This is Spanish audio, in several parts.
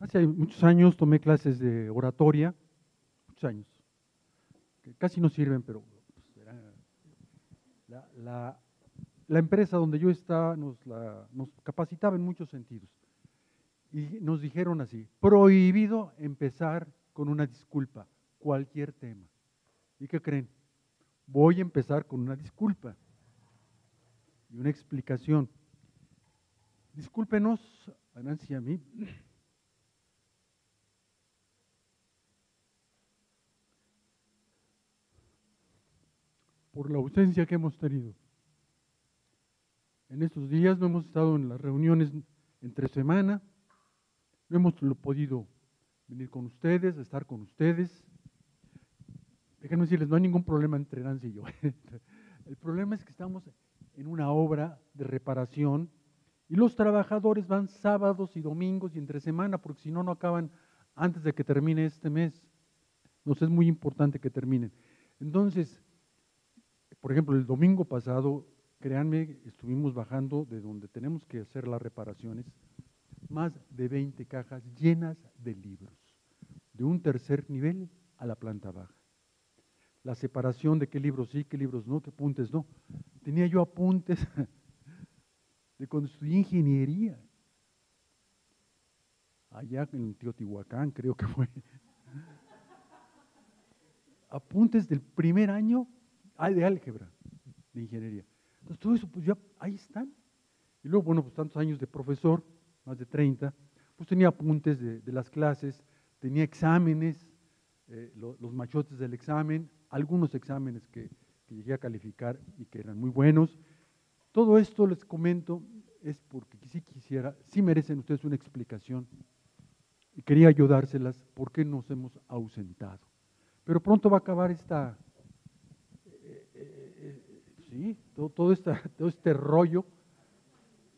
Hace muchos años tomé clases de oratoria, muchos años, que casi no sirven, pero pues, era la, la- empresa donde yo estaba nos, la- nos capacitaba en muchos sentidos. Y nos dijeron así, prohibido empezar con una disculpa, cualquier tema. ¿Y qué creen? Voy a empezar con una disculpa y una explicación. Discúlpenos, Nancy a mí, por la ausencia que hemos tenido. En estos días no hemos estado en las reuniones entre semana, no hemos podido venir con ustedes, estar con ustedes. Déjenme decirles, no hay ningún problema entre Nancy y yo. El problema es que estamos en una obra de reparación y los trabajadores van sábados y domingos y entre semana, porque si no, no acaban antes de que termine este mes. Nos es muy importante que terminen. Entonces, por ejemplo, el domingo pasado, créanme, estuvimos bajando de donde tenemos que hacer las reparaciones, más de 20 cajas llenas de libros, de un tercer nivel a la planta baja. La separación de qué libros sí, qué libros no, qué apuntes no. Tenía yo apuntes de cuando estudié ingeniería, allá en Teotihuacán creo que fue. Apuntes del primer año ah, de álgebra, de ingeniería. Entonces todo eso, pues ya ahí están. Y luego, bueno, pues tantos años de profesor, más de 30, pues tenía apuntes de, las clases, tenía exámenes, eh, lo- los machotes del examen, algunos exámenes que, que llegué a calificar y que eran muy buenos. Todo esto les comento es porque sí quisiera, sí merecen ustedes una explicación y quería ayudárselas por qué nos hemos ausentado. Pero pronto va a acabar esta, sí, todo, todo, esta- todo este rollo,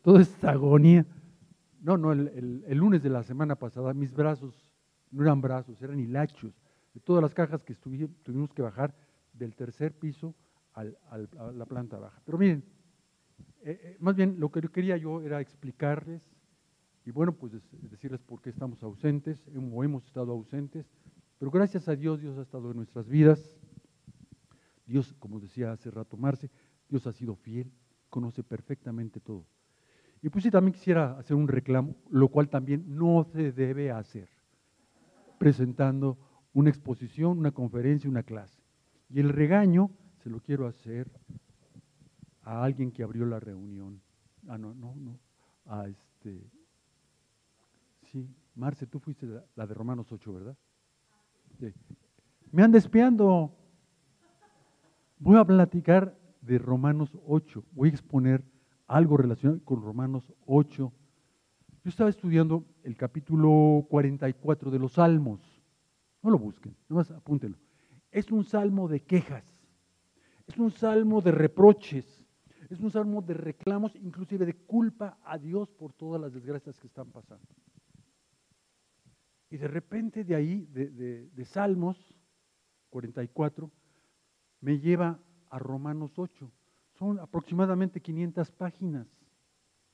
toda esta agonía. No, no, el, el- lunes de la semana pasada mis brazos no eran brazos, eran hilachos. De todas las cajas que estuvi- tuvimos que bajar del tercer piso al- al- a la planta baja. Pero miren, eh, eh, más bien lo que quería yo era explicarles y bueno, pues decirles por qué estamos ausentes o hemos estado ausentes, pero gracias a Dios, Dios ha estado en nuestras vidas. Dios, como decía hace rato Marce, Dios ha sido fiel, conoce perfectamente todo. Y pues sí, también quisiera hacer un reclamo, lo cual también no se debe hacer, presentando una exposición, una conferencia, una clase. Y el regaño se lo quiero hacer a alguien que abrió la reunión. Ah, no, no, no. A este. Sí, Marce, tú fuiste la, de Romanos 8, ¿verdad? Sí. Me anda espiando. Voy a platicar de Romanos 8. Voy a exponer algo relacionado con Romanos 8. Yo estaba estudiando el capítulo 44 de los Salmos. No lo busquen, nomás apúntenlo. Es un salmo de quejas, es un salmo de reproches, es un salmo de reclamos, inclusive de culpa a Dios por todas las desgracias que están pasando. Y de repente de ahí, de, de- de Salmos 44, me lleva a Romanos 8. Son aproximadamente 500 páginas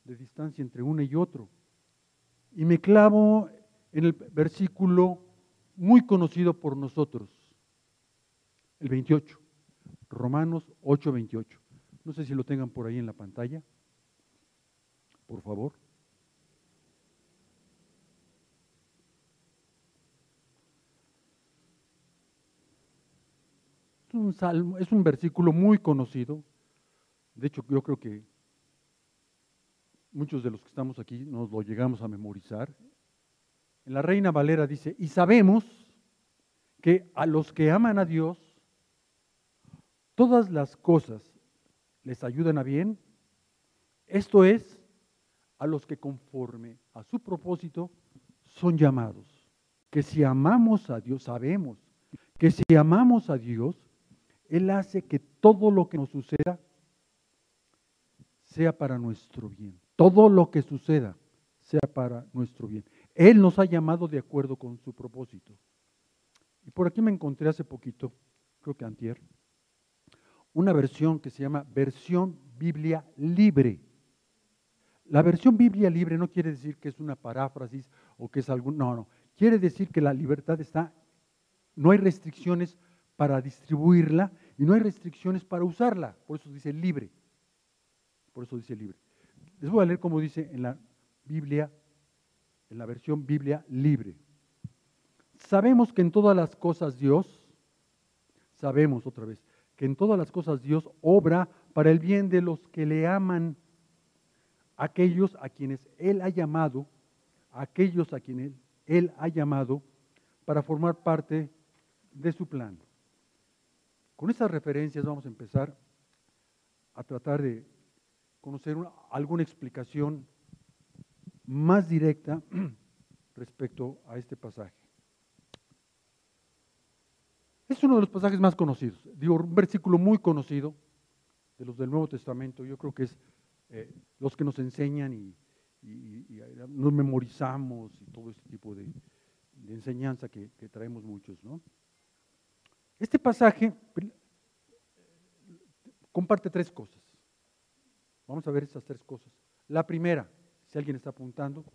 de distancia entre uno y otro. Y me clavo en el versículo muy conocido por nosotros, el 28, Romanos 8, 28. No sé si lo tengan por ahí en la pantalla, por favor. Es un salmo, es un versículo muy conocido. De hecho, yo creo que muchos de los que estamos aquí nos lo llegamos a memorizar. En la Reina Valera dice, y sabemos que a los que aman a Dios, todas las cosas les ayudan a bien. Esto es, a los que conforme a su propósito son llamados. Que si amamos a Dios, sabemos que si amamos a Dios, Él hace que todo lo que nos suceda sea para nuestro bien. Todo lo que suceda sea para nuestro bien. Él nos ha llamado de acuerdo con su propósito. Y por aquí me encontré hace poquito, creo que antier, una versión que se llama versión Biblia libre. La versión Biblia libre no quiere decir que es una paráfrasis o que es algún... No, no. Quiere decir que la libertad está, no hay restricciones para distribuirla y no hay restricciones para usarla. Por eso dice libre. Por eso dice libre. Les voy a leer como dice en la Biblia, en la versión Biblia libre. Sabemos que en todas las cosas Dios, sabemos otra vez, que en todas las cosas Dios obra para el bien de los que le aman, aquellos a quienes Él ha llamado, aquellos a quienes Él ha llamado para formar parte de su plan. Con estas referencias vamos a empezar a tratar de conocer alguna explicación más directa respecto a este pasaje. Es uno de los pasajes más conocidos, digo, un versículo muy conocido de los del Nuevo Testamento, yo creo que es eh, los que nos enseñan y, nos memorizamos y todo este tipo de, enseñanza que, que, traemos muchos. ¿no? Este pasaje comparte tres cosas. Vamos a ver estas tres cosas. La primera, si alguien está apuntando,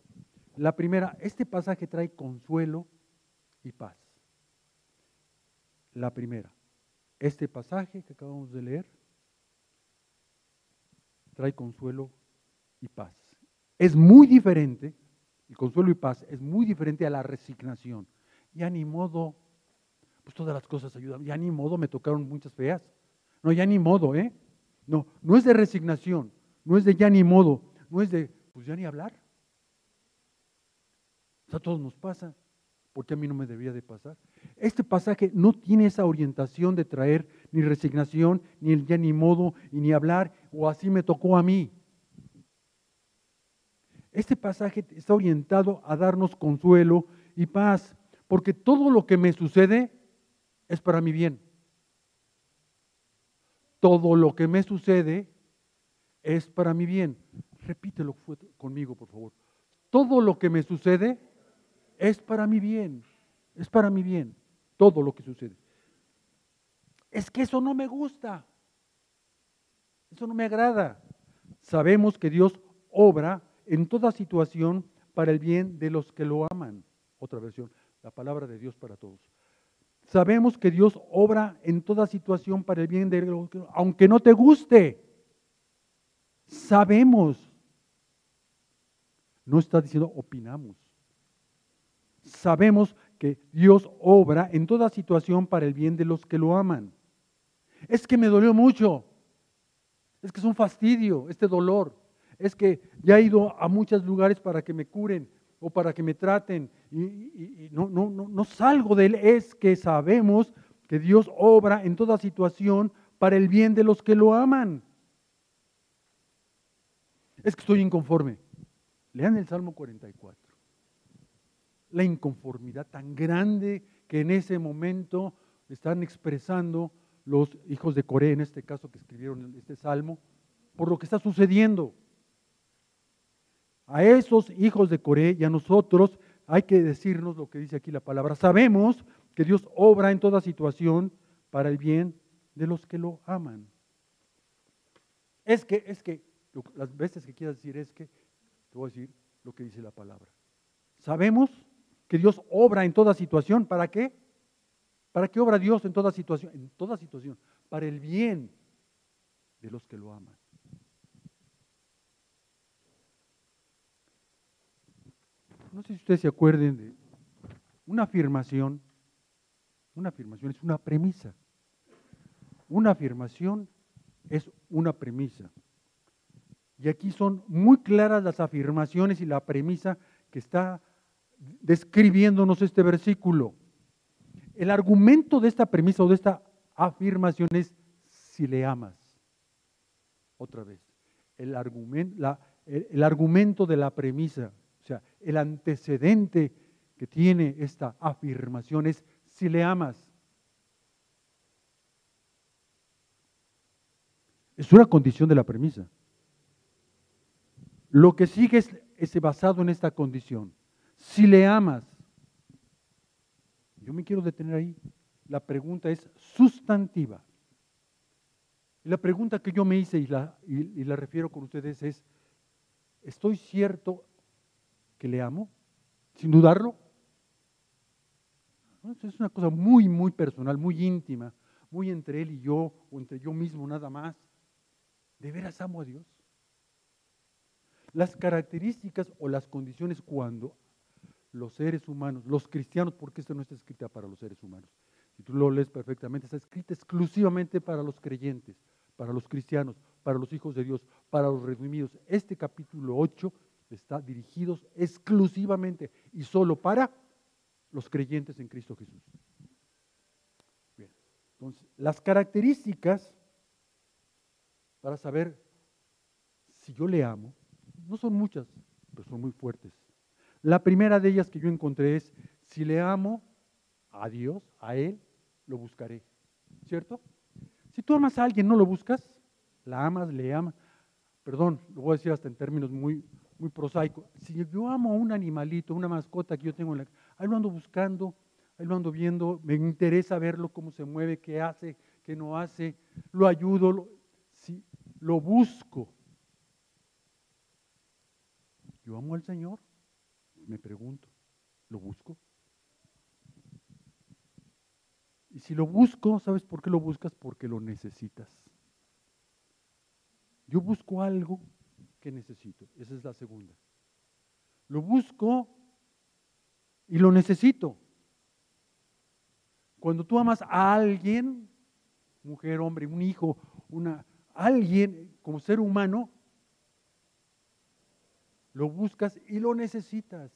la primera, este pasaje trae consuelo y paz la primera. Este pasaje que acabamos de leer trae consuelo y paz. Es muy diferente, el consuelo y paz es muy diferente a la resignación. Ya ni modo, pues todas las cosas ayudan, ya ni modo, me tocaron muchas feas. No, ya ni modo, ¿eh? No, no es de resignación, no es de ya ni modo, no es de, pues ya ni hablar. O sea, a todos nos pasa porque a mí no me debía de pasar. Este pasaje no tiene esa orientación de traer ni resignación, ni el ya ni modo, y ni hablar, o así me tocó a mí. Este pasaje está orientado a darnos consuelo y paz, porque todo lo que me sucede es para mi bien. Todo lo que me sucede es para mi bien. Repítelo conmigo, por favor. Todo lo que me sucede es para mi bien, es para mi bien, todo lo que sucede. Es que eso no me gusta, eso no me agrada. Sabemos que Dios obra en toda situación para el bien de los que lo aman. Otra versión, la palabra de Dios para todos. Sabemos que Dios obra en toda situación para el bien de los que, aunque no te guste. Sabemos. No está diciendo opinamos sabemos que Dios obra en toda situación para el bien de los que lo aman. Es que me dolió mucho. Es que es un fastidio este dolor. Es que ya he ido a muchos lugares para que me curen o para que me traten y, no, no, no, no salgo de él. Es que sabemos que Dios obra en toda situación para el bien de los que lo aman. Es que estoy inconforme. Lean el Salmo 44 la inconformidad tan grande que en ese momento están expresando los hijos de Coré, en este caso que escribieron este salmo, por lo que está sucediendo. A esos hijos de Coré y a nosotros hay que decirnos lo que dice aquí la palabra. Sabemos que Dios obra en toda situación para el bien de los que lo aman. Es que, es que, las veces que quieras decir es que, te voy a decir lo que dice la palabra. Sabemos que Dios obra en toda situación. ¿Para qué? ¿Para qué obra Dios en toda situación? En toda situación. Para el bien de los que lo aman. No sé si ustedes se acuerden de una afirmación. Una afirmación es una premisa. Una afirmación es una premisa. Y aquí son muy claras las afirmaciones y la premisa que está describiéndonos este versículo. El argumento de esta premisa o de esta afirmación es si le amas. Otra vez, el, argumento, el argumento de la premisa, o sea, el antecedente que tiene esta afirmación es si le amas. Es una condición de la premisa. Lo que sigue es, es basado en esta condición si le amas. Yo me quiero detener ahí. La pregunta es sustantiva. Y la pregunta que yo me hice y la, y la refiero con ustedes es, ¿estoy cierto que le amo? sin dudarlo. Es una cosa muy, muy personal, muy íntima, muy entre él y yo, o entre yo mismo nada más. ¿De veras amo a Dios? Las características o las condiciones cuando los seres humanos, los cristianos, porque esto no está escrita para los seres humanos, si tú lo lees perfectamente, está escrita exclusivamente para los creyentes, para los cristianos, para los hijos de Dios, para los redimidos. Este capítulo 8 está dirigido exclusivamente y solo para los creyentes en Cristo Jesús. Bien, entonces, las características para saber si yo le amo, no son muchas, pero son muy fuertes. La primera de ellas que yo encontré es, si le amo a Dios, a Él, lo buscaré. ¿Cierto? Si tú amas a alguien, no lo buscas, la amas, le amas. Perdón, lo voy a decir hasta en términos muy, muy prosaicos. Si yo amo a un animalito, una mascota que yo tengo en la ahí lo ando buscando, ahí lo ando viendo, me interesa verlo, cómo se mueve, qué hace, qué no hace, lo ayudo, si, lo busco. Yo amo al Señor, me pregunto, ¿lo busco? Y si lo busco, ¿sabes por qué lo buscas? Porque lo necesitas. Yo busco algo que necesito. Esa es la segunda. Lo busco y lo necesito. Cuando tú amas a alguien, mujer, hombre, un hijo, una, alguien como ser humano, lo buscas y lo necesitas.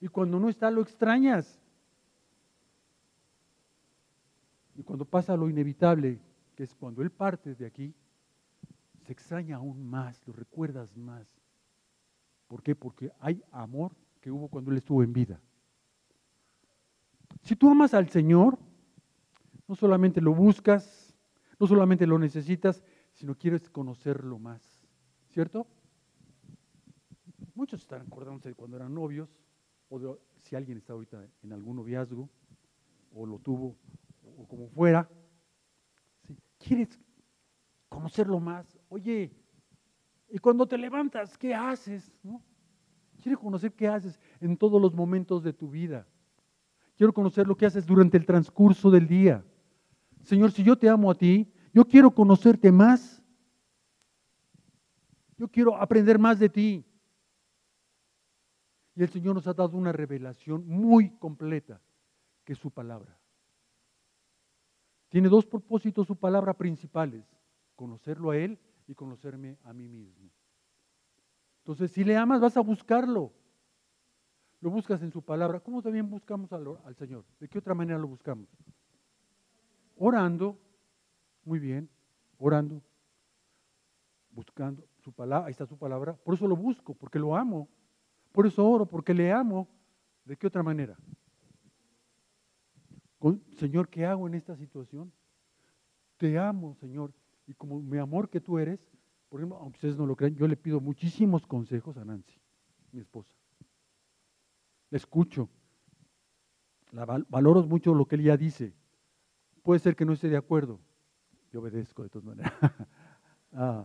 Y cuando no está, lo extrañas. Y cuando pasa lo inevitable, que es cuando Él parte de aquí, extraña aún más, lo recuerdas más. ¿Por qué? Porque hay amor que hubo cuando Él estuvo en vida. Si tú amas al Señor, no solamente lo buscas, no solamente lo necesitas, sino quieres conocerlo más. ¿Cierto? Muchos están acordándose de cuando eran novios, o de si alguien está ahorita en algún noviazgo, o lo tuvo o como fuera, quieres conocerlo más. Oye, y cuando te levantas, ¿qué haces? ¿No? Quiero conocer qué haces en todos los momentos de tu vida. Quiero conocer lo que haces durante el transcurso del día. Señor, si yo te amo a ti, yo quiero conocerte más. Yo quiero aprender más de ti. Y el Señor nos ha dado una revelación muy completa, que es su palabra. Tiene dos propósitos su palabra principales, conocerlo a Él y conocerme a mí mismo. Entonces, si le amas, vas a buscarlo. Lo buscas en su palabra. ¿Cómo también buscamos al, Señor? ¿De qué otra manera lo buscamos? Orando, muy bien, orando, buscando su palabra, ahí está su palabra. Por eso lo busco, porque lo amo. Por eso oro, porque le amo. ¿De qué otra manera? Señor, ¿qué hago en esta situación? Te amo, Señor. Y como mi amor que tú eres, por ejemplo, aunque ustedes no lo crean, yo le pido muchísimos consejos a Nancy, mi esposa. Le escucho. La valoro mucho lo que ella dice. Puede ser que no esté de acuerdo. Yo obedezco de todas maneras. Ah.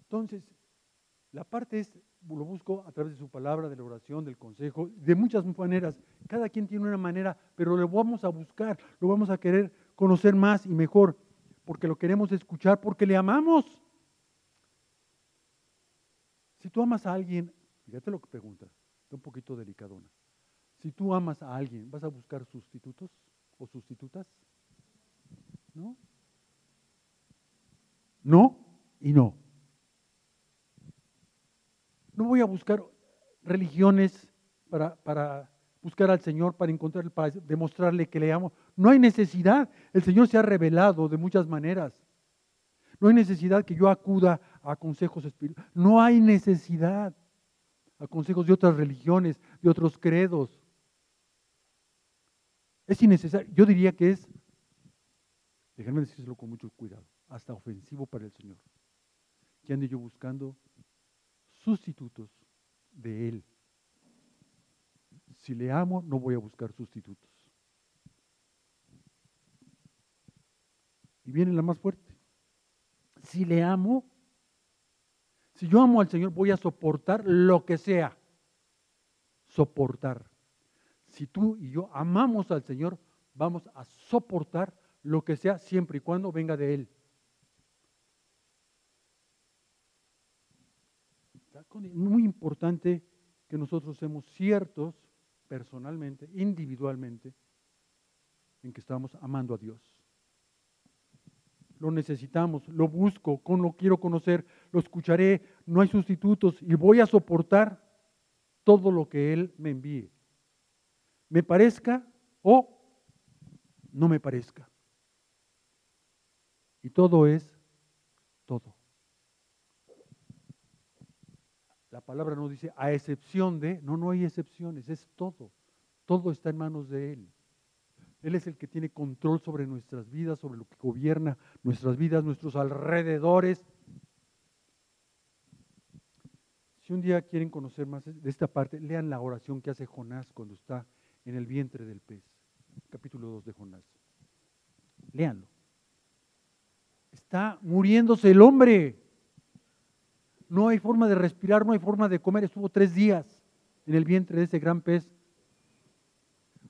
Entonces, la parte es lo busco a través de su palabra, de la oración, del consejo, de muchas maneras. Cada quien tiene una manera, pero lo vamos a buscar, lo vamos a querer conocer más y mejor, porque lo queremos escuchar, porque le amamos. Si tú amas a alguien, fíjate lo que pregunta, está un poquito delicadona. Si tú amas a alguien, ¿vas a buscar sustitutos o sustitutas? ¿No? No y no. No voy a buscar religiones para, buscar al Señor, para encontrar, para demostrarle que le amo. No hay necesidad. El Señor se ha revelado de muchas maneras. No hay necesidad que yo acuda a consejos espirituales. No hay necesidad a consejos de otras religiones, de otros credos. Es innecesario. Yo diría que es, déjenme decirlo con mucho cuidado, hasta ofensivo para el Señor. Que ande yo buscando sustitutos de Él. Si le amo, no voy a buscar sustitutos. Y viene la más fuerte. Si le amo, Si yo amo al Señor, voy a soportar lo que sea. Soportar. Si tú y yo amamos al Señor, vamos a soportar lo que sea siempre y cuando venga de Él. Muy importante que nosotros seamos ciertos personalmente, individualmente, en que estamos amando a Dios. Lo necesitamos, lo busco, con lo quiero conocer, lo escucharé, no hay sustitutos y voy a soportar todo lo que Él me envíe. Me parezca o no me parezca. Y todo es todo. La palabra no dice a excepción de, no, no hay excepciones, es todo. Todo está en manos de Él. Él es el que tiene control sobre nuestras vidas, sobre lo que gobierna nuestras vidas, nuestros alrededores. Si un día quieren conocer más de esta parte, lean la oración que hace Jonás cuando está en el vientre del pez. Capítulo 2 de Jonás. Leanlo. Está muriéndose el hombre no hay forma de respirar, no hay forma de comer. Estuvo tres días en el vientre de ese gran pez.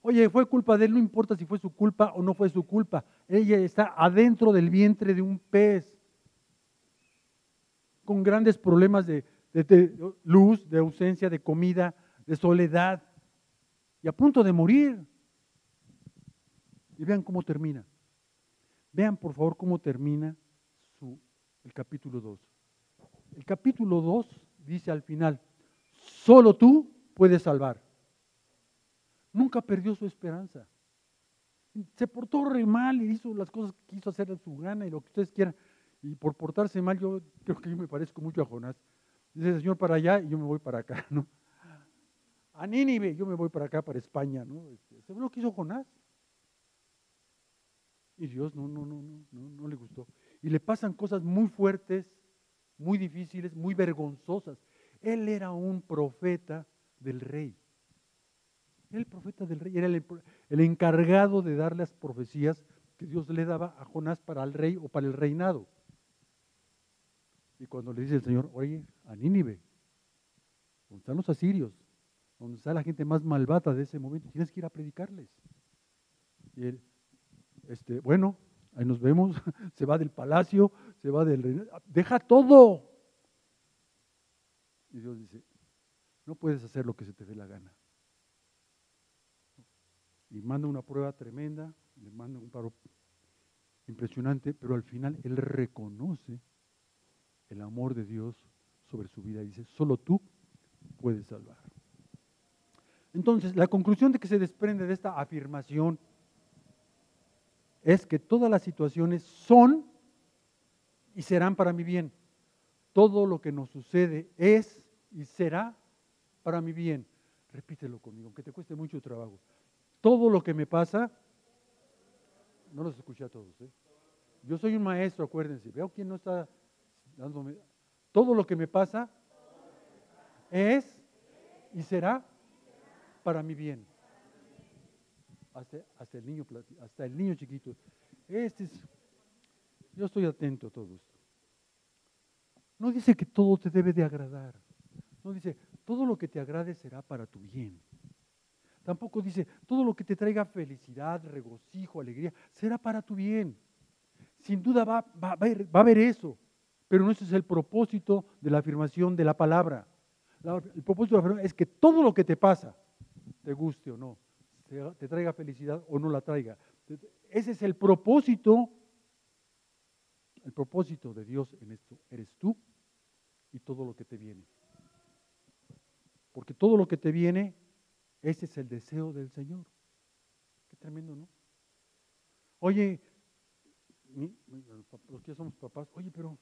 Oye, fue culpa de él, no importa si fue su culpa o no fue su culpa. Ella está adentro del vientre de un pez, con grandes problemas de, luz, de ausencia, de comida, de soledad, y a punto de morir. Y vean cómo termina. Vean por favor cómo termina el capítulo 2. El capítulo 2 dice al final, solo tú puedes salvar. Nunca perdió su esperanza. Se portó re mal y hizo las cosas que quiso hacer de su gana y lo que ustedes quieran. Y por portarse mal, yo creo que yo me parezco mucho a Jonás. Dice, Señor, para allá y yo me voy para acá, ¿no? A Nínive, yo me voy para acá, para España, ¿no? Este, ¿Se lo que hizo Jonás? Y Dios no, no, no, no, no, no le gustó. Y le pasan cosas muy fuertes muy difíciles, muy vergonzosas. Él era un profeta del rey. el profeta del rey, era el, encargado de dar las profecías que Dios le daba a Jonás para el rey o para el reinado. Y cuando le dice el Señor, oye, a Nínive, donde están los asirios, donde está la gente más malvada de ese momento, tienes que ir a predicarles. Y él, este, bueno, ahí nos vemos, se va del palacio, se va del reino, deja todo. Y Dios dice, no puedes hacer lo que se te dé la gana. Y manda una prueba tremenda, le manda un paro impresionante, pero al final él reconoce el amor de Dios sobre su vida y dice, solo tú puedes salvar. Entonces, la conclusión de que se desprende de esta afirmación es que todas las situaciones son y serán para mi bien. Todo lo que nos sucede es y será para mi bien. Repítelo conmigo, aunque te cueste mucho trabajo. Todo lo que me pasa, no los escuché a todos. ¿eh? Yo soy un maestro, acuérdense. Veo quién no está dándome. Todo lo que me pasa es y será para mi bien hasta, el niño, hasta el niño chiquito. Este es, yo estoy atento a todo esto. No dice que todo te debe de agradar. No dice, todo lo que te agrade será para tu bien. Tampoco dice, todo lo que te traiga felicidad, regocijo, alegría, será para tu bien. Sin duda va, va, va, a haber eso, pero no ese es el propósito de la afirmación de la palabra. el propósito de la afirmación es que todo lo que te pasa, te guste o no, te, traiga felicidad o no la traiga. Ese es el propósito, el propósito de Dios en esto. Eres tú y todo lo que te viene. Porque todo lo que te viene, ese es el deseo del Señor. Qué tremendo, ¿no? Oye, los que somos papás, oye, pero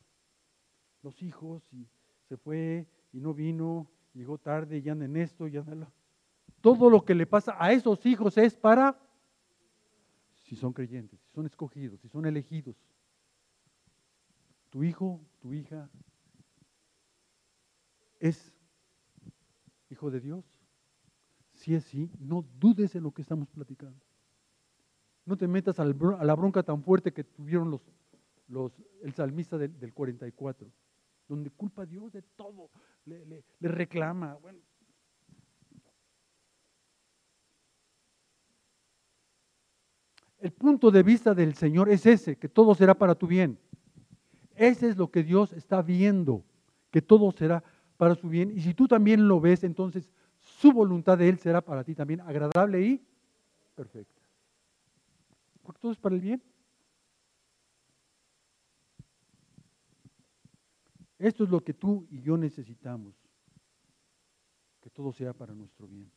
los hijos, y se fue y no vino, llegó tarde, y anda en esto, y anda en lo todo lo que le pasa a esos hijos es para, si son creyentes, si son escogidos, si son elegidos. Tu hijo, tu hija, es hijo de Dios. Si es así, no dudes en lo que estamos platicando. No te metas a la bronca tan fuerte que tuvieron los, los, el salmista del, del 44. donde culpa a Dios de todo, le, le reclama. Bueno, El punto de vista del Señor es ese, que todo será para tu bien. Ese es lo que Dios está viendo, que todo será para su bien. Y si tú también lo ves, entonces su voluntad de Él será para ti también agradable y perfecta. Porque todo es para el bien. Esto es lo que tú y yo necesitamos, que todo sea para nuestro bien.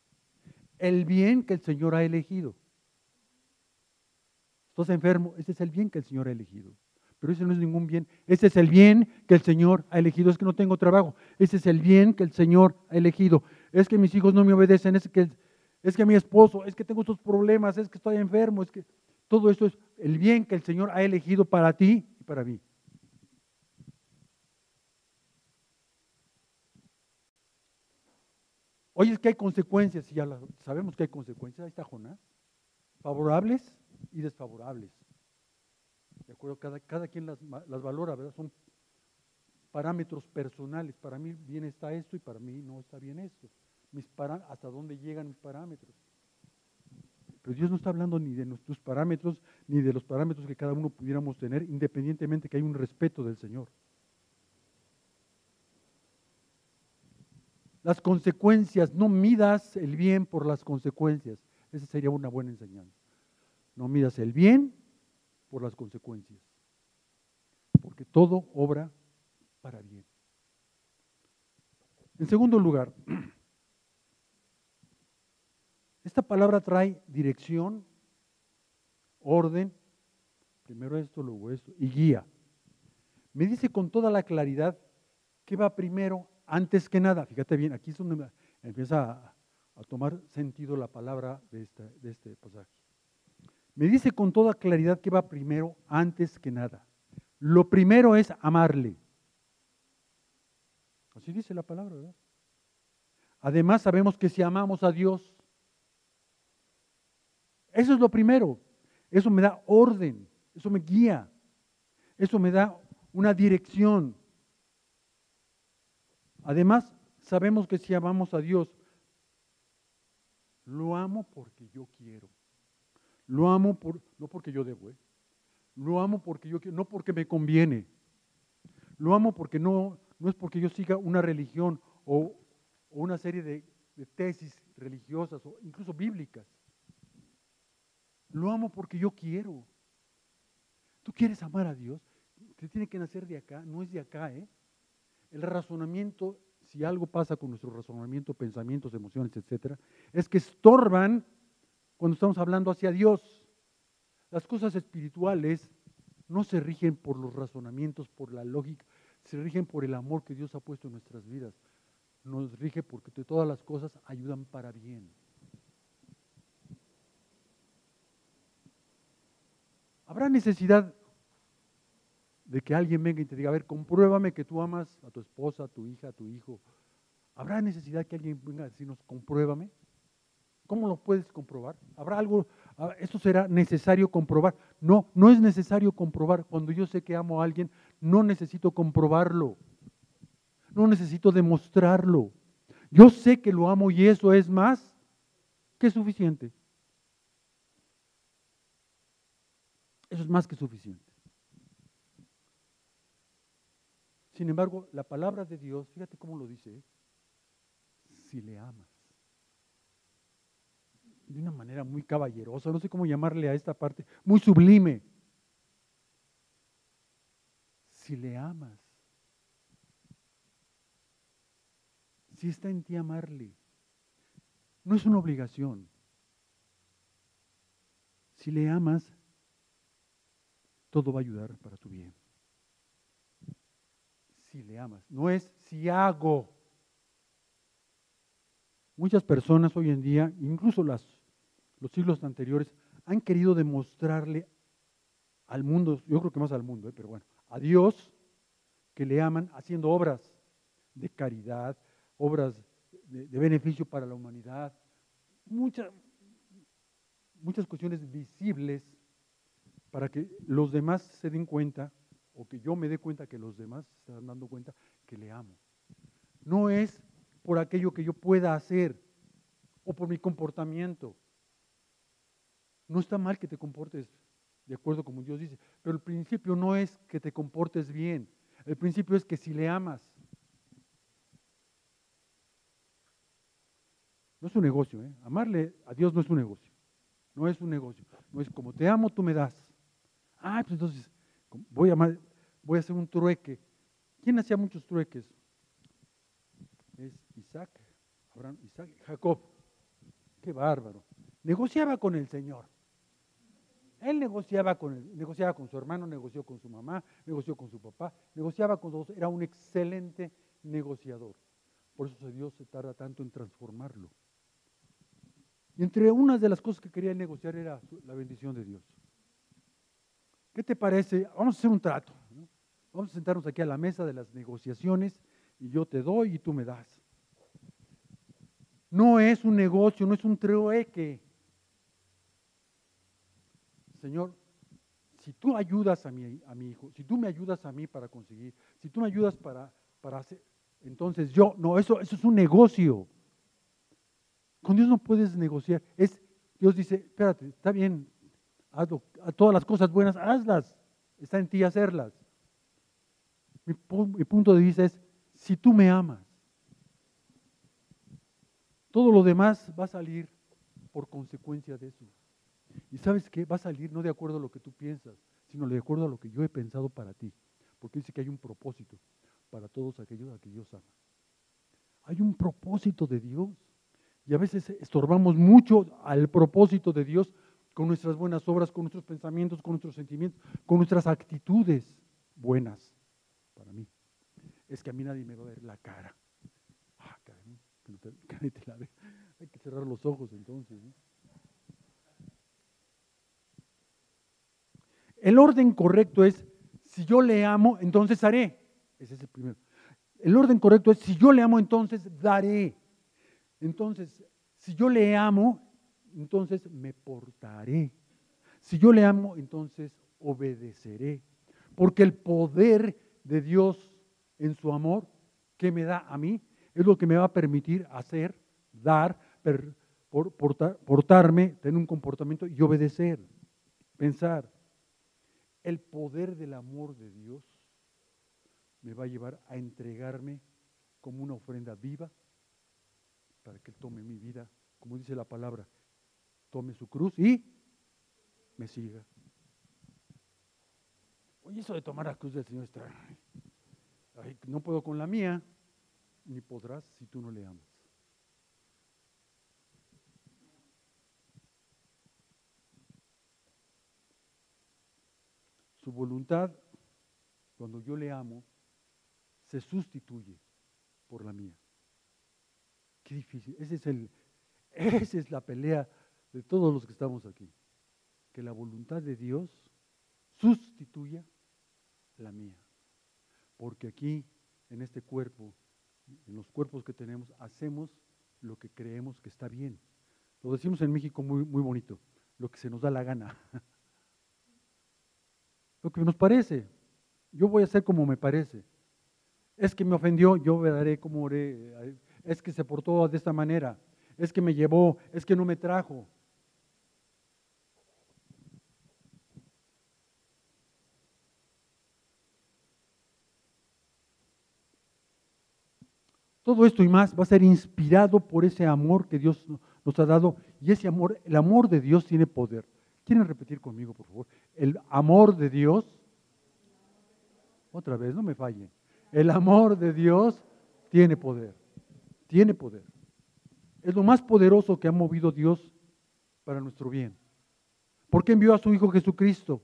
El bien que el Señor ha elegido. Estás enfermo, ese es el bien que el Señor ha elegido. Pero ese no es ningún bien. Ese es el bien que el Señor ha elegido. Es que no tengo trabajo. Ese es el bien que el Señor ha elegido. Es que mis hijos no me obedecen. Es que, es que mi esposo, es que tengo estos problemas, es que estoy enfermo. Es que todo esto es el bien que el Señor ha elegido para ti y para mí. Oye, es que hay consecuencias, y ya sabemos que hay consecuencias, ahí está Jonás. Favorables y desfavorables. De acuerdo, cada, cada quien las, las valora, ¿verdad? Son parámetros personales. Para mí bien está esto y para mí no está bien esto. Mis hasta dónde llegan mis parámetros. Pero Dios no está hablando ni de nuestros parámetros, ni de los parámetros que cada uno pudiéramos tener, independientemente que hay un respeto del Señor. Las consecuencias, no midas el bien por las consecuencias. Esa sería una buena enseñanza. No midas el bien por las consecuencias, porque todo obra para bien. En segundo lugar, esta palabra trae dirección, orden, primero esto, luego esto, y guía. Me dice con toda la claridad que va primero antes que nada. Fíjate bien, aquí es donde empieza a, tomar sentido la palabra de este pasaje. Me dice con toda claridad que va primero antes que nada. Lo primero es amarle. Así dice la palabra, ¿verdad? Además sabemos que si amamos a Dios, eso es lo primero. Eso me da orden, eso me guía, eso me da una dirección. Además, sabemos que si amamos a Dios, lo amo porque yo quiero. Lo amo por, no porque yo debo, ¿eh? lo amo porque yo quiero, no porque me conviene. Lo amo porque no, no es porque yo siga una religión o, una serie de, de tesis religiosas o incluso bíblicas. Lo amo porque yo quiero. ¿Tú quieres amar a Dios? Te tiene que nacer de acá, no es de acá, ¿eh? El razonamiento, si algo pasa con nuestro razonamiento, pensamientos, emociones, etcétera, es que estorban cuando estamos hablando hacia Dios. Las cosas espirituales no se rigen por los razonamientos, por la lógica, se rigen por el amor que Dios ha puesto en nuestras vidas. Nos rige porque todas las cosas ayudan para bien. Habrá necesidad de que alguien venga y te diga, a ver, compruébame que tú amas a tu esposa, a tu hija, a tu hijo. ¿Habrá necesidad que alguien venga a decirnos, compruébame? ¿Cómo lo puedes comprobar? ¿Habrá algo? Ah, ¿Esto será necesario comprobar? No, no es necesario comprobar. Cuando yo sé que amo a alguien, no necesito comprobarlo. No necesito demostrarlo. Yo sé que lo amo y eso es más que suficiente. Eso es más que suficiente. Sin embargo, la palabra de Dios, fíjate cómo lo dice, ¿eh? si le amas de una manera muy caballerosa, no sé cómo llamarle a esta parte, muy sublime. Si le amas, si está en ti amarle, no es una obligación. Si le amas, todo va a ayudar para tu bien. Si le amas, no es si hago. Muchas personas hoy en día, incluso las los siglos anteriores, han querido demostrarle al mundo, yo creo que más al mundo, ¿eh? pero bueno, a Dios que le aman haciendo obras de caridad, obras de, beneficio para la humanidad, muchas, muchas cuestiones visibles para que los demás se den cuenta, o que yo me dé cuenta que los demás se están dando cuenta, porque le amo. No es por aquello que yo pueda hacer o por mi comportamiento. No está mal que te comportes de acuerdo como Dios dice, pero el principio no es que te comportes bien. El principio es que si le amas, no es un negocio, ¿eh? amarle a Dios no es un negocio, no es un negocio, no es como te amo, tú me das. Ah, pues entonces voy a, voy a hacer un trueque. ¿Quién hacía muchos trueques? Es Isaac, Abraham, Isaac, Jacob. Qué bárbaro. Negociaba con el Señor. Él negociaba con, negociaba con su hermano, negoció con su mamá, negoció con su papá, negociaba con todos. Era un excelente negociador. Por eso Dios se tarda tanto en transformarlo. Y entre unas de las cosas que quería negociar era la bendición de Dios. ¿Qué te parece? Vamos a hacer un trato. Vamos a sentarnos aquí a la mesa de las negociaciones y yo te doy y tú me das. No es un negocio, no es un trueque. Señor, si tú ayudas a mi, a mi hijo, si tú me ayudas a mí para conseguir, si tú me ayudas para, para hacer, entonces yo, no, eso, eso es un negocio. Con Dios no puedes negociar. Es, Dios dice, espérate, está bien, a todas las cosas buenas, hazlas. Está en ti hacerlas. Mi, mi punto de vista es, si tú me amas, todo lo demás va a salir por consecuencia de eso. Y sabes qué? Va a salir no de acuerdo a lo que tú piensas, sino de acuerdo a lo que yo he pensado para ti. Porque dice que hay un propósito para todos aquellos a que Dios ama. Hay un propósito de Dios. Y a veces estorbamos mucho al propósito de Dios con nuestras buenas obras, con nuestros pensamientos, con nuestros sentimientos, con nuestras actitudes buenas para mí. Es que a mí nadie me va a ver la cara. Ah, Hay que cerrar los ojos entonces. El orden correcto es, si yo le amo, entonces haré. Ese es el primero. El orden correcto es, si yo le amo, entonces daré. Entonces, si yo le amo, entonces me portaré. Si yo le amo, entonces obedeceré. Porque el poder de Dios en su amor que me da a mí es lo que me va a permitir hacer, dar, portarme, tener un comportamiento y obedecer, pensar. El poder del amor de Dios me va a llevar a entregarme como una ofrenda viva para que Él tome mi vida, como dice la palabra, tome su cruz y me siga. Oye, eso de tomar la cruz del Señor está... no puedo con la mía, ni podrás si tú no le amas. Su voluntad, cuando yo le amo, se sustituye por la mía. Qué difícil. Ese es el, esa es la pelea de todos los que estamos aquí. Que la voluntad de Dios sustituya la mía. Porque aquí, en este cuerpo, en los cuerpos que tenemos, hacemos lo que creemos que está bien. Lo decimos en México muy, muy bonito, lo que se nos da la gana. lo que nos parece. Yo voy a hacer como me parece. Es que me ofendió, yo daré como oré. Es que se portó de esta manera. Es que me llevó, es que no me trajo. Todo esto y más va a ser inspirado por ese amor que Dios nos ha dado. Y ese amor, el amor de Dios tiene poder. ¿Quieren repetir conmigo, por favor? El amor de Dios. Otra vez, no me fallen. El amor de Dios tiene poder. Tiene poder. Es lo más poderoso que ha movido Dios para nuestro bien. ¿Por qué envió a su Hijo Jesucristo?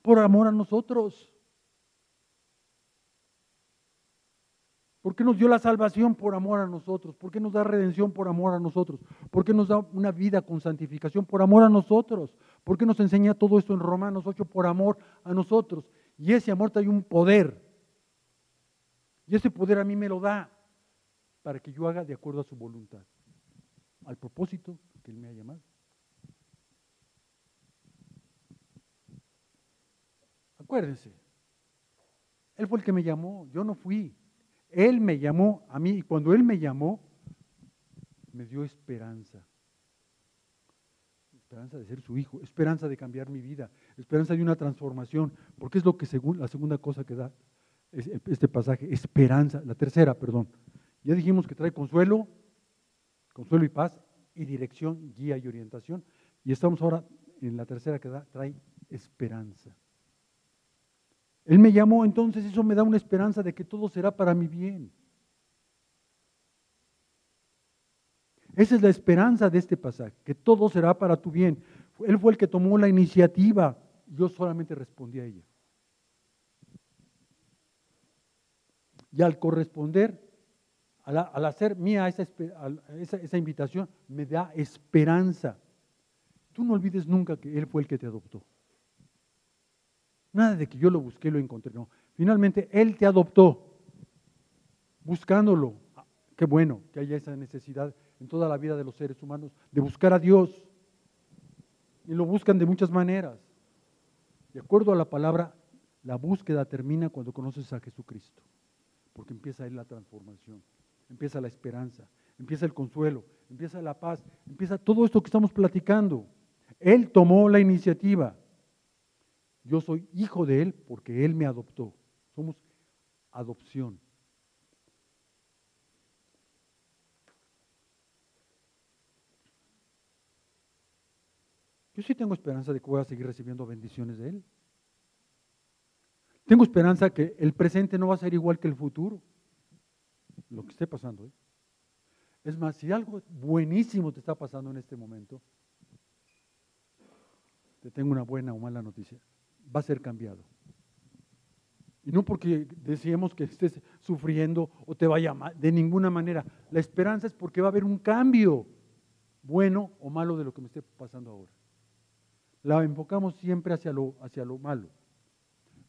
Por amor a nosotros. ¿Por qué nos dio la salvación por amor a nosotros? ¿Por qué nos da redención por amor a nosotros? ¿Por qué nos da una vida con santificación por amor a nosotros? ¿Por qué nos enseña todo esto en Romanos 8 por amor a nosotros? Y ese amor trae un poder. Y ese poder a mí me lo da para que yo haga de acuerdo a su voluntad, al propósito que Él me ha llamado. Acuérdense, Él fue el que me llamó, yo no fui. Él me llamó a mí y cuando Él me llamó, me dio esperanza. Esperanza de ser su hijo, esperanza de cambiar mi vida, esperanza de una transformación, porque es lo que según la segunda cosa que da este pasaje, esperanza, la tercera, perdón. Ya dijimos que trae consuelo, consuelo y paz, y dirección, guía y orientación. Y estamos ahora en la tercera que da, trae esperanza. Él me llamó, entonces eso me da una esperanza de que todo será para mi bien. Esa es la esperanza de este pasaje, que todo será para tu bien. Él fue el que tomó la iniciativa, yo solamente respondí a ella. Y al corresponder, al, hacer mía esa, invitación, me da esperanza. Tú no olvides nunca que Él fue el que te adoptó. Nada de que yo lo busqué, lo encontré. No. Finalmente, Él te adoptó, buscándolo. Ah, qué bueno que haya esa necesidad en toda la vida de los seres humanos de buscar a Dios. Y lo buscan de muchas maneras. De acuerdo a la palabra, la búsqueda termina cuando conoces a Jesucristo, porque empieza ahí la transformación, empieza la esperanza, empieza el consuelo, empieza la paz, empieza todo esto que estamos platicando. Él tomó la iniciativa. Yo soy hijo de Él porque Él me adoptó. Somos adopción. Yo sí tengo esperanza de que voy a seguir recibiendo bendiciones de Él. Tengo esperanza que el presente no va a ser igual que el futuro. Lo que esté pasando. ¿eh? Es más, si algo buenísimo te está pasando en este momento, te tengo una buena o mala noticia. Va a ser cambiado. Y no porque decíamos que estés sufriendo o te vaya mal, de ninguna manera. La esperanza es porque va a haber un cambio, bueno o malo, de lo que me esté pasando ahora la enfocamos siempre hacia lo, hacia lo malo.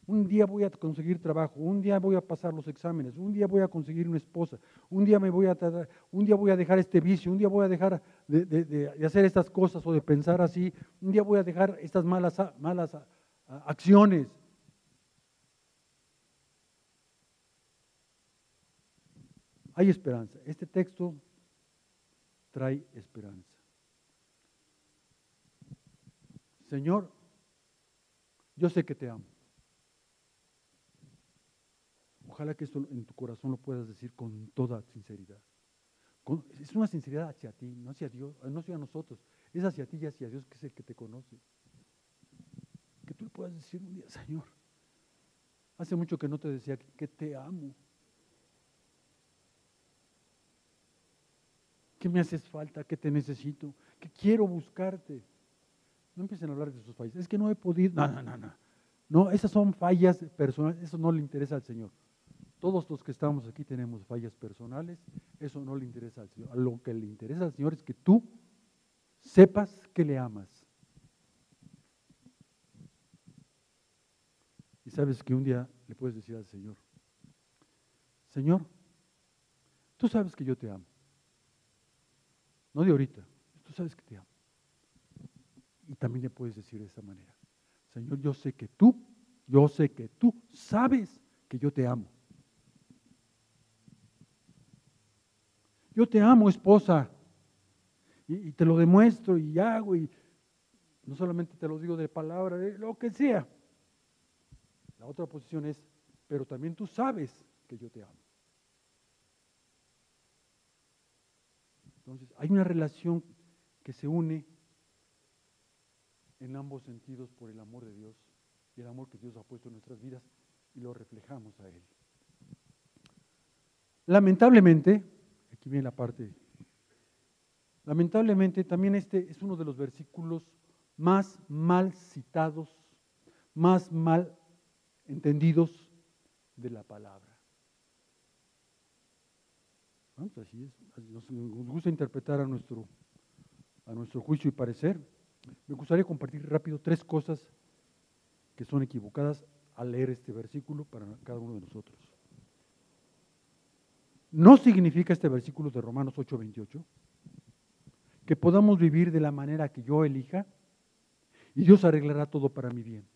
Un día voy a conseguir trabajo, un día voy a pasar los exámenes, un día voy a conseguir una esposa, un día me voy a un día voy a dejar este vicio, un día voy a dejar de, hacer estas cosas o de pensar así, un día voy a dejar estas malas, malas acciones. Hay esperanza. Este texto trae esperanza. Señor, yo sé que te amo. Ojalá que esto en tu corazón lo puedas decir con toda sinceridad. es una sinceridad hacia ti, no hacia Dios, no hacia nosotros. Es hacia ti y hacia Dios que es el que te conoce. Tú le puedas decir un día, Señor, hace mucho que no te decía que te amo. Que me haces falta, que te necesito, que quiero buscarte. No empiecen a hablar de sus fallas. Es que no he podido. No, no, no, no. No, esas son fallas personales. Eso no le interesa al Señor. Todos los que estamos aquí tenemos fallas personales. Eso no le interesa al Señor. Lo que le interesa al Señor es que tú sepas que le amas. Y sabes que un día le puedes decir al Señor, Señor, tú sabes que yo te amo. No de ahorita, tú sabes que te amo. Y también le puedes decir de esa manera, Señor, yo sé que tú, yo sé que tú sabes que yo te amo. Yo te amo, esposa, y, te lo demuestro y hago, y no solamente te lo digo de palabra, de lo que sea. La otra posición es, pero también tú sabes que yo te amo. Entonces, hay una relación que se une en ambos sentidos por el amor de Dios y el amor que Dios ha puesto en nuestras vidas y lo reflejamos a Él. Lamentablemente, aquí viene la parte, lamentablemente también este es uno de los versículos más mal citados, más mal entendidos de la palabra. Pues así es, nos gusta interpretar a nuestro, a nuestro juicio y parecer. Me gustaría compartir rápido tres cosas que son equivocadas al leer este versículo para cada uno de nosotros. No significa este versículo de Romanos 8:28 que podamos vivir de la manera que yo elija y Dios arreglará todo para mi bien.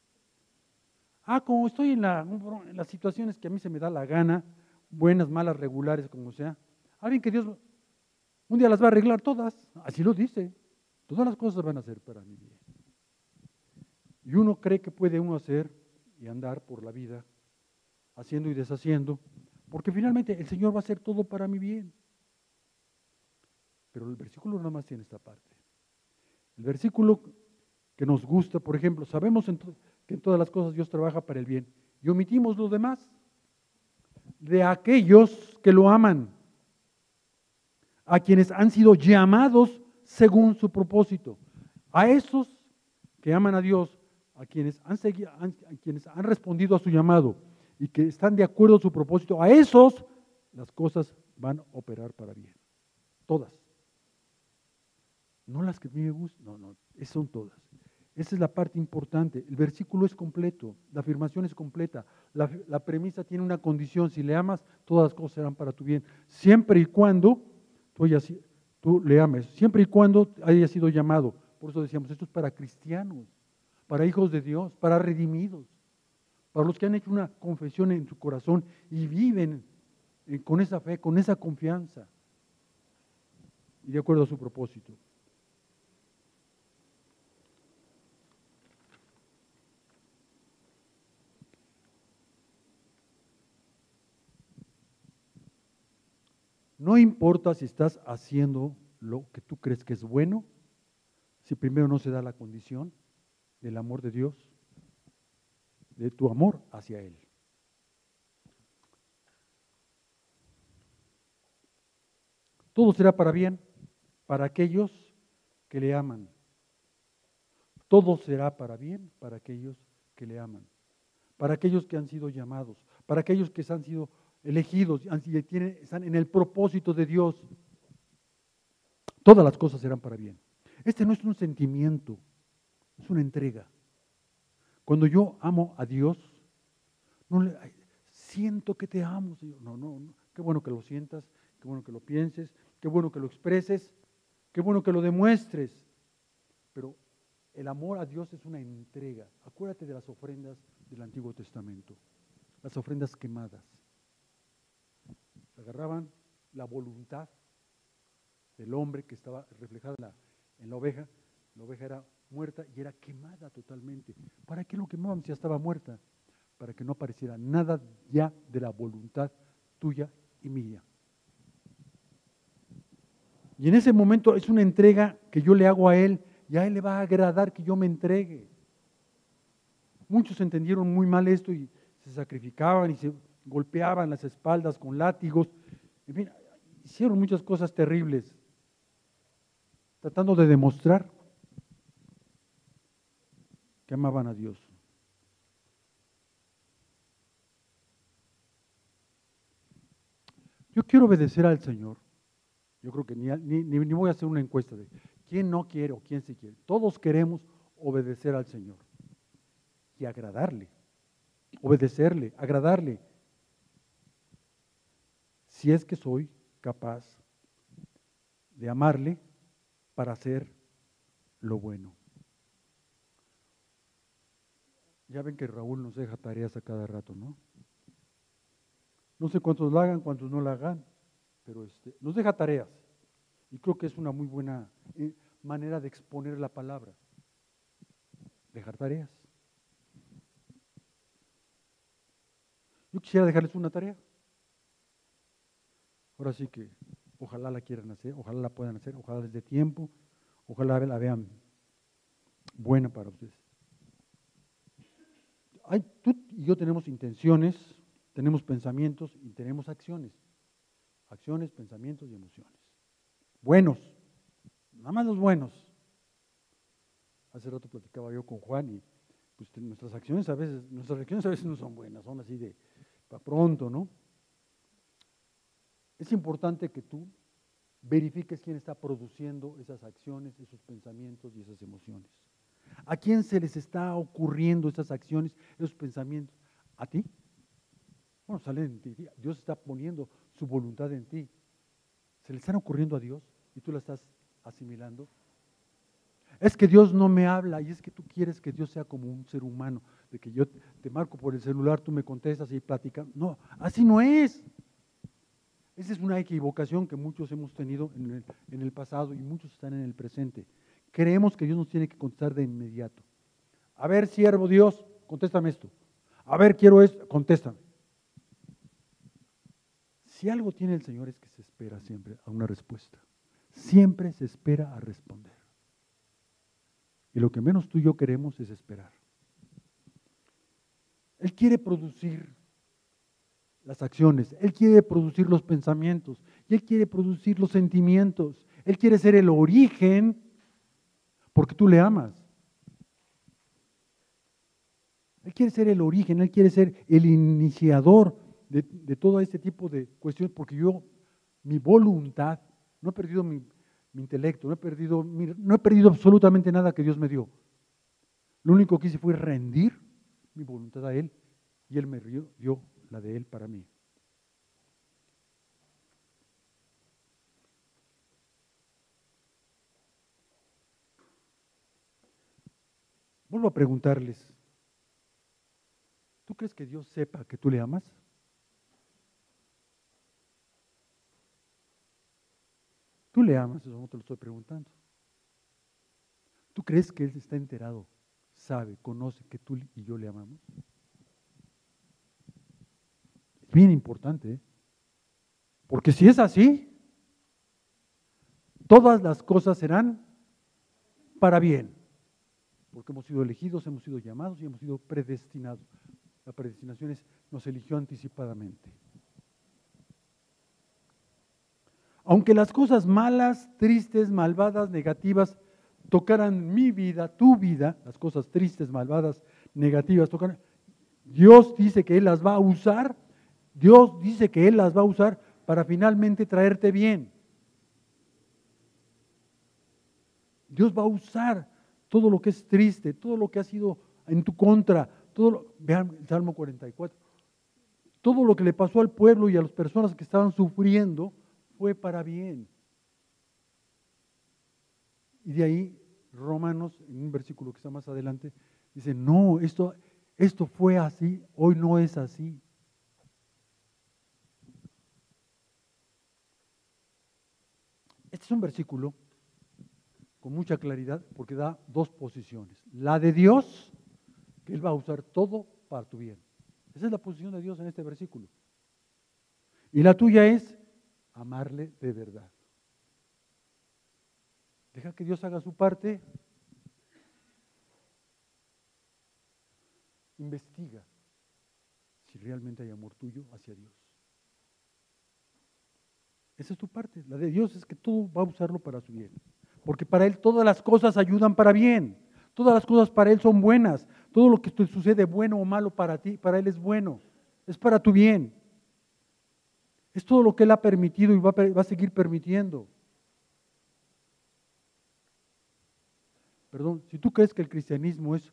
Ah, como estoy en, las situaciones que a mí se me da la gana, buenas, malas, regulares, como sea. Alguien que Dios un día las va a arreglar todas, así lo dice. Todas las cosas van a ser para mi bien. Y uno cree que puede uno hacer y andar por la vida, haciendo y deshaciendo, porque finalmente el Señor va a hacer todo para mi bien. Pero el versículo nada más tiene esta parte. El versículo que nos gusta, por ejemplo, sabemos que en todas las cosas Dios trabaja para el bien y omitimos lo demás de aquellos que lo aman, a quienes han sido llamados según su propósito. A esos que aman a Dios, a quienes han, seguido, a quienes han respondido a su llamado y que están de acuerdo a su propósito, a esos las cosas van a operar para bien. Todas. No las que a mí me gustan, no, no, son todas. Esa es la parte importante. El versículo es completo, la afirmación es completa. La, premisa tiene una condición. Si le amas, todas las cosas serán para tu bien. Siempre y cuando tú, tú le ames. Siempre y cuando haya sido llamado. Por eso decíamos, esto es para cristianos, para hijos de Dios, para redimidos, para los que han hecho una confesión en su corazón y viven con esa fe, con esa confianza y de acuerdo a su propósito. No importa si estás haciendo lo que tú crees que es bueno, si primero no se da la condición del amor de Dios, de tu amor hacia Él. Todo será para bien para aquellos que le aman. Todo será para bien para aquellos que le aman. Para aquellos que han sido llamados. Para aquellos que han sido elegidos, están en el propósito de Dios, todas las cosas serán para bien. Este no es un sentimiento, es una entrega. Cuando yo amo a Dios, no le, siento que te amo. No, no, no, qué bueno que lo sientas, qué bueno que lo pienses, qué bueno que lo expreses, qué bueno que lo demuestres. Pero el amor a Dios es una entrega. Acuérdate de las ofrendas del Antiguo Testamento, las ofrendas quemadas agarraban la voluntad del hombre que estaba reflejada en la, oveja. La oveja era muerta y era quemada totalmente. ¿Para qué lo quemaban si ya estaba muerta? Para que no apareciera nada ya de la voluntad tuya y mía. Y en ese momento es una entrega que yo le hago a Él y a Él le va a agradar que yo me entregue. Muchos entendieron muy mal esto y se sacrificaban y se golpeaban las espaldas con látigos, en fin, hicieron muchas cosas terribles, tratando de demostrar que amaban a Dios. Yo quiero obedecer al Señor. Yo creo que ni, ni, voy a hacer una encuesta de quién no quiere o quién sí quiere. Todos queremos obedecer al Señor y agradarle, obedecerle, agradarle si es que soy capaz de amarle para hacer lo bueno. Ya ven que Raúl nos deja tareas a cada rato, ¿no? No sé cuántos la hagan, cuántos no la hagan, pero este, nos deja tareas. Y creo que es una muy buena eh, manera de exponer la palabra. Dejar tareas. Yo quisiera dejarles una tarea. Ahora sí que ojalá la quieran hacer, ojalá la puedan hacer, ojalá les dé tiempo, ojalá la vean buena para ustedes. tú y yo tenemos intenciones, tenemos pensamientos y tenemos acciones. Acciones, pensamientos y emociones. Buenos, nada más los buenos. Hace rato platicaba yo con Juan y pues nuestras acciones a veces, nuestras acciones a veces no son buenas, son así de para pronto, ¿no? Es importante que tú verifiques quién está produciendo esas acciones, esos pensamientos y esas emociones. ¿A quién se les está ocurriendo esas acciones, esos pensamientos? ¿A ti? Bueno, salen de ti. Dios está poniendo su voluntad en ti. ¿Se le están ocurriendo a Dios y tú la estás asimilando? Es que Dios no me habla y es que tú quieres que Dios sea como un ser humano, de que yo te marco por el celular, tú me contestas y platicamos. No, así no es. Esa es una equivocación que muchos hemos tenido en el, pasado y muchos están en el presente. Creemos que Dios nos tiene que contestar de inmediato. A ver, siervo Dios, contéstame esto. A ver, quiero esto, contéstame. Si algo tiene el Señor es que se espera siempre a una respuesta. Siempre se espera a responder. Y lo que menos tú y yo queremos es esperar. Él quiere producir las acciones, Él quiere producir los pensamientos, y Él quiere producir los sentimientos. Él quiere ser el origen porque tú le amas. Él quiere ser el origen, Él quiere ser el iniciador de, todo este tipo de cuestiones, porque yo, mi voluntad, no he perdido mi, intelecto, no he, perdido, no he perdido absolutamente nada que Dios me dio. Lo único que hice fue rendir mi voluntad a Él y Él me dio la de Él para mí. Vuelvo a preguntarles, ¿tú crees que Dios sepa que tú le amas? ¿Tú le amas? Eso no te lo estoy preguntando. ¿Tú crees que Él está enterado, sabe, conoce que tú y yo le amamos? Bien importante, ¿eh? porque si es así, todas las cosas serán para bien porque hemos sido elegidos, hemos sido llamados y hemos sido predestinados. La predestinación es, nos eligió anticipadamente. Aunque las cosas malas, tristes, malvadas, negativas tocaran mi vida, tu vida, las cosas tristes, malvadas, negativas tocaran, Dios dice que Él las va a usar, Dios dice que Él las va a usar para finalmente traerte bien. Dios va a usar todo lo que es triste, todo lo que ha sido en tu contra, todo lo, vean el Salmo 44, todo lo que le pasó al pueblo y a las personas que estaban sufriendo fue para bien. Y de ahí Romanos, en un versículo que está más adelante, dice, no, esto, esto fue así, hoy no es así. Este es un versículo con mucha claridad porque da dos posiciones. La de Dios, que Él va a usar todo para tu bien. Esa es la posición de Dios en este versículo. Y la tuya es amarle de verdad. Deja que Dios haga su parte. Investiga si realmente hay amor tuyo hacia Dios. Esa es tu parte. La de Dios es que todo va a usarlo para su bien porque para Él todas las cosas ayudan para bien, todas las cosas para Él son buenas, todo lo que te sucede bueno o malo para ti, para Él es bueno, es para tu bien. Es todo lo que Él ha permitido y va a, seguir permitiendo. Perdón, si tú crees que el cristianismo es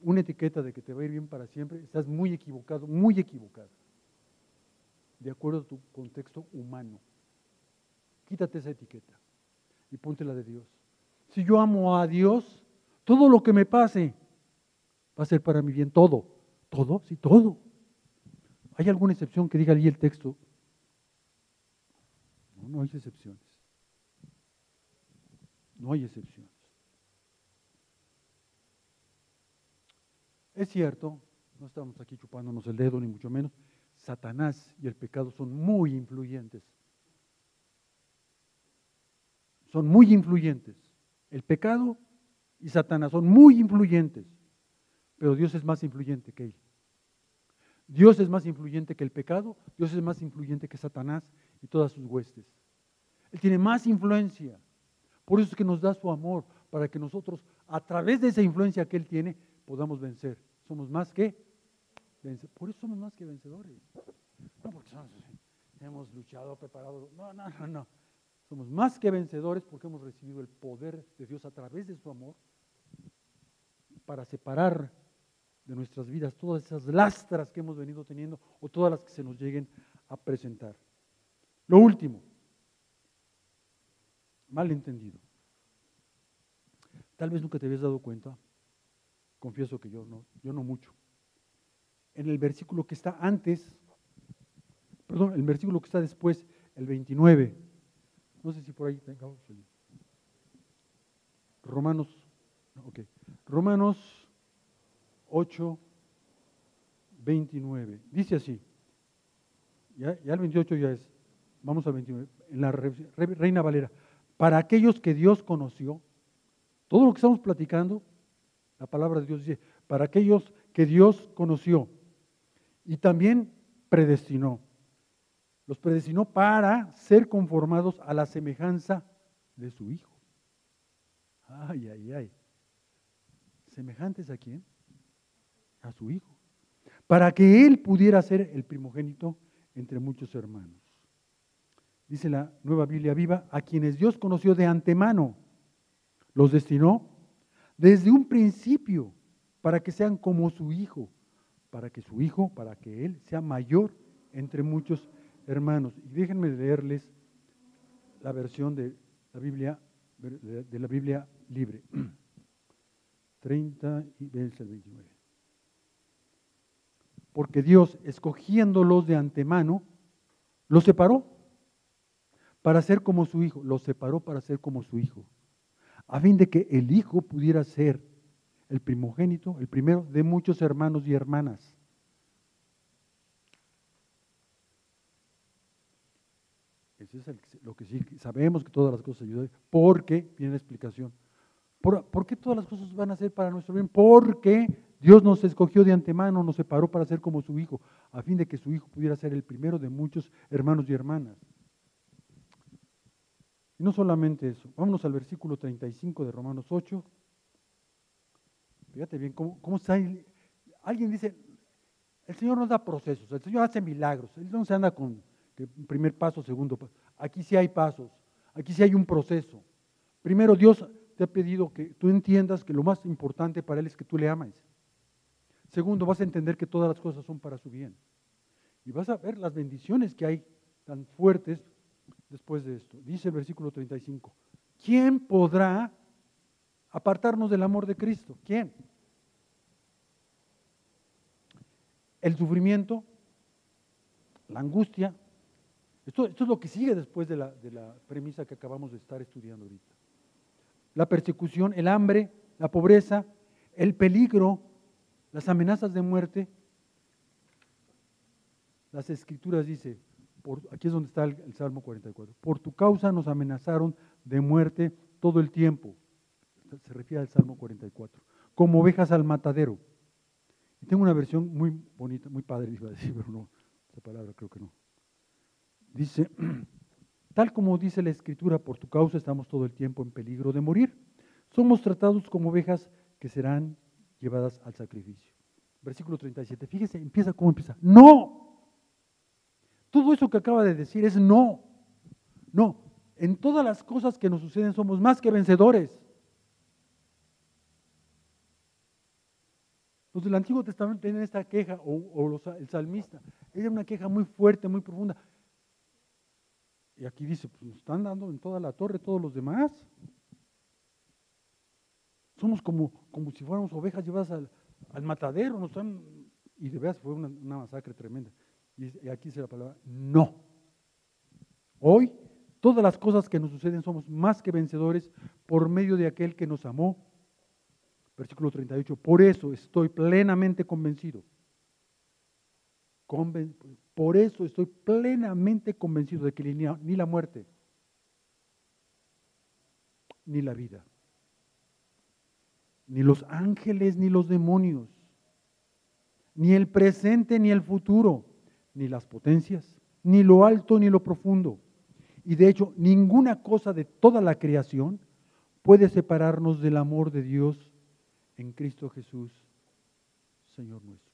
una etiqueta de que te va a ir bien para siempre, estás muy equivocado, muy equivocado, de acuerdo a tu contexto humano. Quítate esa etiqueta y ponte la de Dios. Si yo amo a Dios, todo lo que me pase va a ser para mi bien, todo. ¿Todo? Sí, todo. ¿Hay alguna excepción que diga ahí el texto? No, no hay excepciones. No hay excepciones. Es cierto, no estamos aquí chupándonos el dedo, ni mucho menos. Satanás y el pecado son muy influyentes son muy influyentes. El pecado y Satanás son muy influyentes, pero Dios es más influyente que él. Dios es más influyente que el pecado, Dios es más influyente que Satanás y todas sus huestes. Él tiene más influencia. Por eso es que nos da su amor, para que nosotros, a través de esa influencia que Él tiene, podamos vencer. Somos más que vencedores. Por eso somos más que vencedores. No porque hemos luchado, preparado. No, no, no, no. Somos más que vencedores porque hemos recibido el poder de Dios a través de su amor para separar de nuestras vidas todas esas lastras que hemos venido teniendo o todas las que se nos lleguen a presentar. Lo último, mal entendido. Tal vez nunca te habías dado cuenta, confieso que yo no, yo no mucho. En el versículo que está antes, perdón, el versículo que está después, el 29. No sé si por ahí tengamos Romanos, ok. Romanos 8, 29. Dice así. Ya, el 28 ya es. Vamos al 29. En la Reina Valera. Para aquellos que Dios conoció, todo lo que estamos platicando, la palabra de Dios dice, para aquellos que Dios conoció y también predestinó. Los predestinó para ser conformados a la semejanza de su Hijo. Ay, ay, ay. ¿Semejantes a quién? A su Hijo. Para que Él pudiera ser el primogénito entre muchos hermanos. Dice la nueva Biblia viva, a quienes Dios conoció de antemano, los destinó desde un principio para que sean como su Hijo, para que su Hijo, para que Él sea mayor entre muchos hermanos. Y déjenme leerles la versión de la Biblia, de la Biblia libre. 30 y 29. Porque Dios, escogiéndolos de antemano, los separó para ser como su hijo, los separó para ser como su hijo, a fin de que el hijo pudiera ser el primogénito, el primero de muchos hermanos y hermanas. Es lo que sí sabemos que todas las cosas ayudan, porque viene la explicación. ¿Por, qué todas las cosas van a ser para nuestro bien? Porque Dios nos escogió de antemano, nos separó para ser como su Hijo, a fin de que su Hijo pudiera ser el primero de muchos hermanos y hermanas. Y no solamente eso, vámonos al versículo 35 de Romanos 8. Fíjate bien cómo, cómo está. Alguien dice, el Señor nos da procesos, el Señor hace milagros, Él no se anda con primer paso, segundo paso. Aquí sí hay pasos, aquí sí hay un proceso. Primero Dios te ha pedido que tú entiendas que lo más importante para Él es que tú le ames. Segundo, vas a entender que todas las cosas son para su bien. Y vas a ver las bendiciones que hay tan fuertes después de esto. Dice el versículo 35, ¿quién podrá apartarnos del amor de Cristo? ¿Quién? El sufrimiento, la angustia. Esto, es lo que sigue después de la, premisa que acabamos de estar estudiando ahorita la persecución, el hambre, la pobreza, el peligro, las amenazas de muerte. Las escrituras dice, aquí es donde está el, Salmo 44, por tu causa nos amenazaron de muerte todo el tiempo. Se refiere al Salmo 44, como ovejas al matadero. Y tengo una versión muy bonita, muy padre, iba a decir, pero no, esa palabra creo que no. Dice, Tal como dice la Escritura, por tu causa estamos todo el tiempo en peligro de morir. Somos tratados como ovejas que serán llevadas al sacrificio. Versículo 37. Fíjese, empieza cómo empieza. No. Todo eso que acaba de decir es no. No. En todas las cosas que nos suceden somos más que vencedores. Los del Antiguo Testamento tienen esta queja, o, el salmista. Era una queja muy fuerte, muy profunda. Y aquí dice, pues nos están dando en toda la torre todos los demás. Somos como, como si fuéramos ovejas llevadas al, matadero, nos están, y de veras fue una, masacre tremenda. Y, aquí dice la palabra, no. Hoy, todas las cosas que nos suceden somos más que vencedores por medio de aquel que nos amó. Versículo 38, por eso estoy plenamente convencido por eso estoy plenamente convencido de que ni la muerte, ni la vida, ni los ángeles, ni los demonios, ni el presente, ni el futuro, ni las potencias, ni lo alto, ni lo profundo. Y de hecho, ninguna cosa de toda la creación puede separarnos del amor de Dios en Cristo Jesús, Señor nuestro.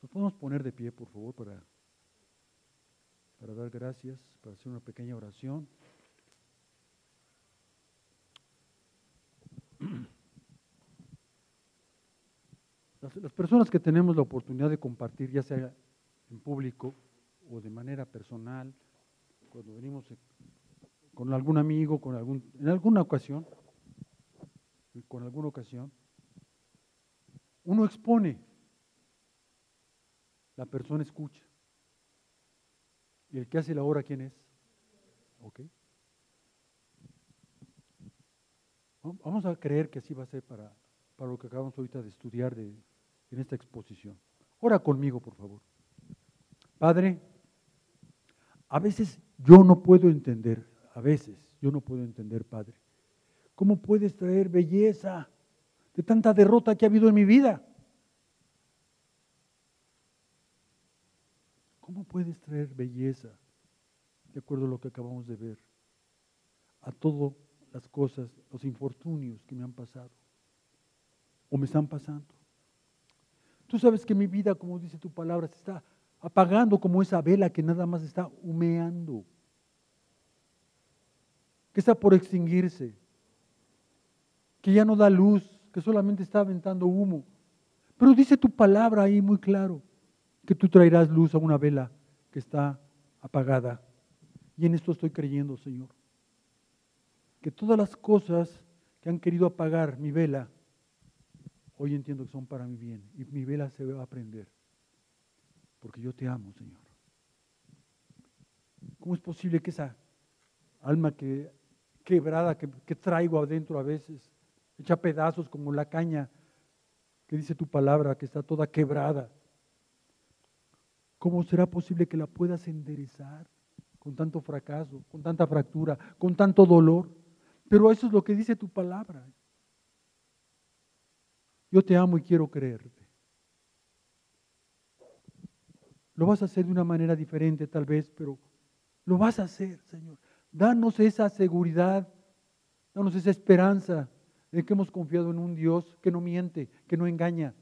¿Nos podemos poner de pie, por favor, para, para dar gracias, para hacer una pequeña oración? Las, las, personas que tenemos la oportunidad de compartir, ya sea en público o de manera personal, cuando venimos con algún amigo, con algún, en alguna ocasión, con alguna ocasión, uno expone la persona escucha. ¿Y el que hace la obra quién es? ¿Ok? Vamos a creer que así va a ser para, para lo que acabamos ahorita de estudiar de, en esta exposición. Ora conmigo, por favor. Padre, a veces yo no puedo entender, a veces yo no puedo entender, Padre, ¿cómo puedes traer belleza de tanta derrota que ha habido en mi vida? ¿Cómo puedes traer belleza, de acuerdo a lo que acabamos de ver, a todas las cosas, los infortunios que me han pasado o me están pasando? Tú sabes que mi vida, como dice tu palabra, se está apagando como esa vela que nada más está humeando, que está por extinguirse, que ya no da luz, que solamente está aventando humo. Pero dice tu palabra ahí muy claro, que tú traerás luz a una vela que está apagada. Y en esto estoy creyendo, Señor. Que todas las cosas que han querido apagar mi vela, hoy entiendo que son para mi bien. Y mi vela se va a prender. Porque yo te amo, Señor. ¿Cómo es posible que esa alma que, quebrada que, que traigo adentro a veces, hecha pedazos como la caña que dice tu palabra, que está toda quebrada, ¿Cómo será posible que la puedas enderezar con tanto fracaso, con tanta fractura, con tanto dolor? Pero eso es lo que dice tu palabra. Yo te amo y quiero creerte. Lo vas a hacer de una manera diferente tal vez, pero lo vas a hacer, Señor. Danos esa seguridad, danos esa esperanza de que hemos confiado en un Dios que no miente, que no engaña,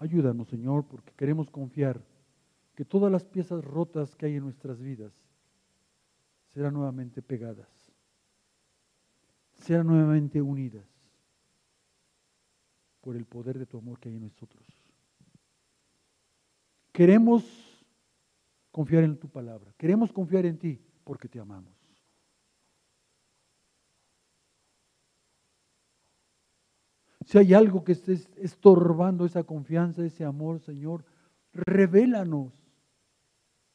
Ayúdanos, Señor, porque queremos confiar que todas las piezas rotas que hay en nuestras vidas serán nuevamente pegadas, serán nuevamente unidas por el poder de tu amor que hay en nosotros. Queremos confiar en tu palabra, queremos confiar en ti porque te amamos. Si hay algo que esté estorbando esa confianza, ese amor, Señor, revélanos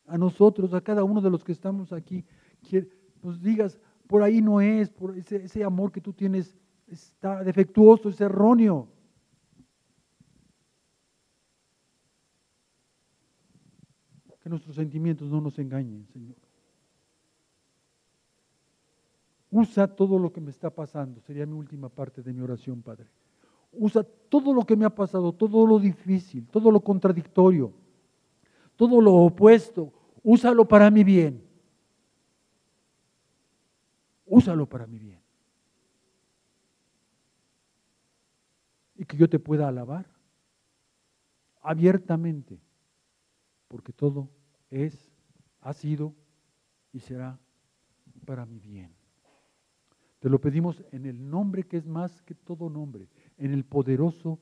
a nosotros, a cada uno de los que estamos aquí, que nos digas, por ahí no es, por ese, ese amor que tú tienes está defectuoso, es erróneo. Que nuestros sentimientos no nos engañen, Señor. Usa todo lo que me está pasando, sería mi última parte de mi oración, Padre usa todo lo que me ha pasado, todo lo difícil, todo lo contradictorio, todo lo opuesto, úsalo para mi bien. Úsalo para mi bien. Y que yo te pueda alabar abiertamente, porque todo es, ha sido y será para mi bien. Te lo pedimos en el nombre que es más que todo nombre, en el poderoso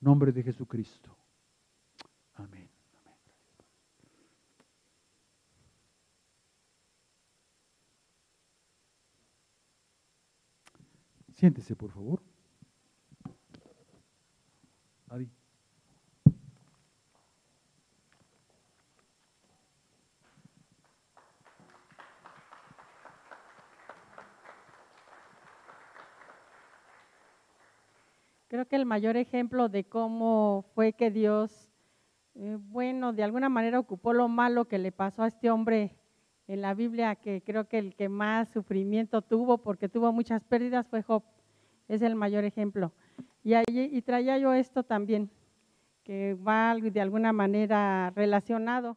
nombre de Jesucristo. Amén. Siéntese, por favor. Creo que el mayor ejemplo de cómo fue que Dios, eh, bueno, de alguna manera ocupó lo malo que le pasó a este hombre en la Biblia, que creo que el que más sufrimiento tuvo, porque tuvo muchas pérdidas, fue Job. Es el mayor ejemplo. Y, y traía yo esto también, que va de alguna manera relacionado.